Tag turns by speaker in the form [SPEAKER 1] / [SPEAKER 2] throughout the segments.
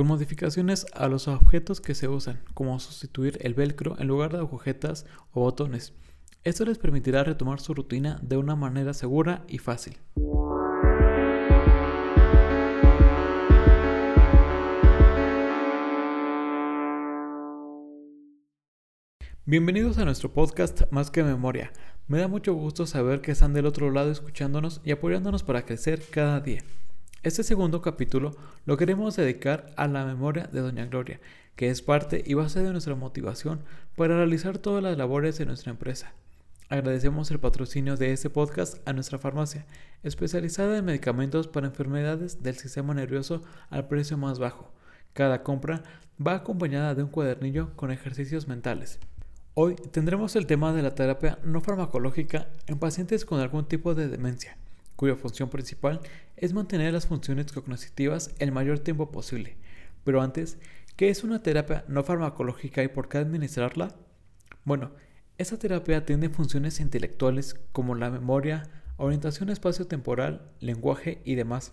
[SPEAKER 1] con modificaciones a los objetos que se usan, como sustituir el velcro en lugar de agujetas o botones. Esto les permitirá retomar su rutina de una manera segura y fácil. Bienvenidos a nuestro podcast Más que Memoria. Me da mucho gusto saber que están del otro lado escuchándonos y apoyándonos para crecer cada día. Este segundo capítulo lo queremos dedicar a la memoria de Doña Gloria, que es parte y base de nuestra motivación para realizar todas las labores de nuestra empresa. Agradecemos el patrocinio de este podcast a nuestra farmacia, especializada en medicamentos para enfermedades del sistema nervioso al precio más bajo. Cada compra va acompañada de un cuadernillo con ejercicios mentales. Hoy tendremos el tema de la terapia no farmacológica en pacientes con algún tipo de demencia cuya función principal es mantener las funciones cognitivas el mayor tiempo posible. Pero antes, ¿qué es una terapia no farmacológica y por qué administrarla? Bueno, esta terapia tiene funciones intelectuales como la memoria, orientación espacio-temporal, lenguaje y demás.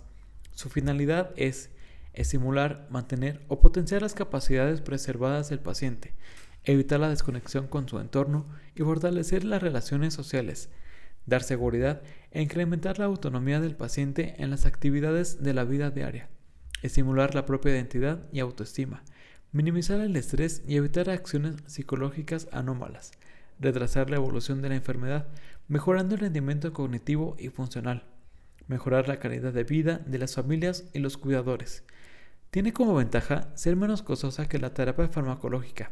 [SPEAKER 1] Su finalidad es estimular, mantener o potenciar las capacidades preservadas del paciente, evitar la desconexión con su entorno y fortalecer las relaciones sociales, dar seguridad e incrementar la autonomía del paciente en las actividades de la vida diaria, estimular la propia identidad y autoestima, minimizar el estrés y evitar acciones psicológicas anómalas, retrasar la evolución de la enfermedad, mejorando el rendimiento cognitivo y funcional, mejorar la calidad de vida de las familias y los cuidadores. Tiene como ventaja ser menos costosa que la terapia farmacológica.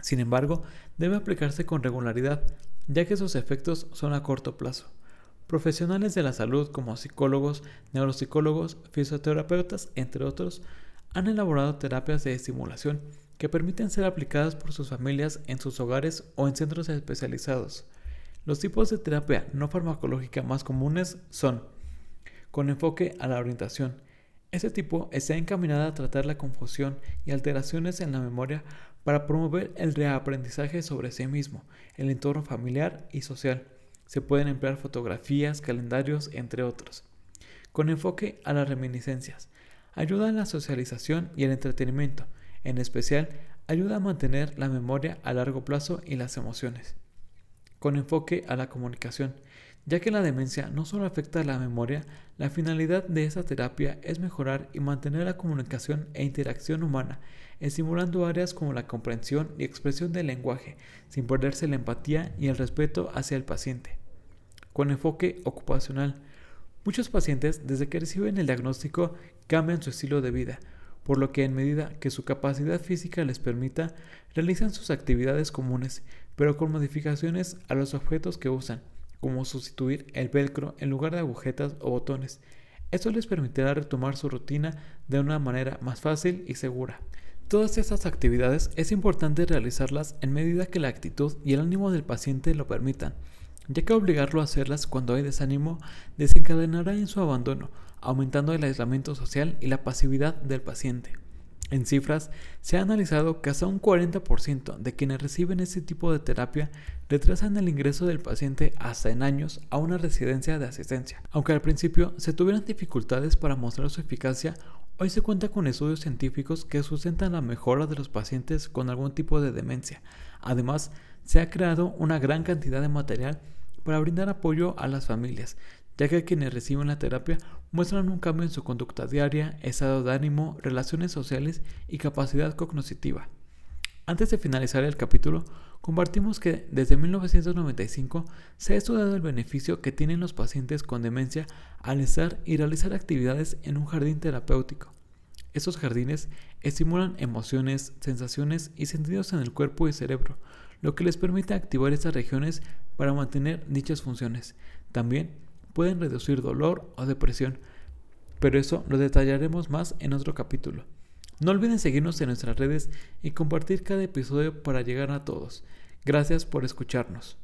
[SPEAKER 1] Sin embargo, debe aplicarse con regularidad ya que sus efectos son a corto plazo. Profesionales de la salud como psicólogos, neuropsicólogos, fisioterapeutas, entre otros, han elaborado terapias de estimulación que permiten ser aplicadas por sus familias en sus hogares o en centros especializados. Los tipos de terapia no farmacológica más comunes son con enfoque a la orientación. Este tipo está encaminada a tratar la confusión y alteraciones en la memoria para promover el reaprendizaje sobre sí mismo, el entorno familiar y social. Se pueden emplear fotografías, calendarios, entre otros. Con enfoque a las reminiscencias. Ayuda a la socialización y el entretenimiento. En especial, ayuda a mantener la memoria a largo plazo y las emociones. Con enfoque a la comunicación. Ya que la demencia no solo afecta a la memoria, la finalidad de esta terapia es mejorar y mantener la comunicación e interacción humana, estimulando áreas como la comprensión y expresión del lenguaje, sin perderse la empatía y el respeto hacia el paciente. Con enfoque ocupacional, muchos pacientes desde que reciben el diagnóstico cambian su estilo de vida, por lo que en medida que su capacidad física les permita, realizan sus actividades comunes, pero con modificaciones a los objetos que usan como sustituir el velcro en lugar de agujetas o botones. Esto les permitirá retomar su rutina de una manera más fácil y segura. Todas estas actividades es importante realizarlas en medida que la actitud y el ánimo del paciente lo permitan, ya que obligarlo a hacerlas cuando hay desánimo desencadenará en su abandono, aumentando el aislamiento social y la pasividad del paciente. En cifras, se ha analizado que hasta un 40% de quienes reciben este tipo de terapia retrasan el ingreso del paciente hasta en años a una residencia de asistencia. Aunque al principio se tuvieran dificultades para mostrar su eficacia, hoy se cuenta con estudios científicos que sustentan la mejora de los pacientes con algún tipo de demencia. Además, se ha creado una gran cantidad de material para brindar apoyo a las familias, ya que quienes reciben la terapia muestran un cambio en su conducta diaria, estado de ánimo, relaciones sociales y capacidad cognitiva. Antes de finalizar el capítulo, compartimos que desde 1995 se ha estudiado el beneficio que tienen los pacientes con demencia al estar y realizar actividades en un jardín terapéutico. Estos jardines estimulan emociones, sensaciones y sentidos en el cuerpo y cerebro, lo que les permite activar estas regiones para mantener dichas funciones. También pueden reducir dolor o depresión, pero eso lo detallaremos más en otro capítulo. No olviden seguirnos en nuestras redes y compartir cada episodio para llegar a todos. Gracias por escucharnos.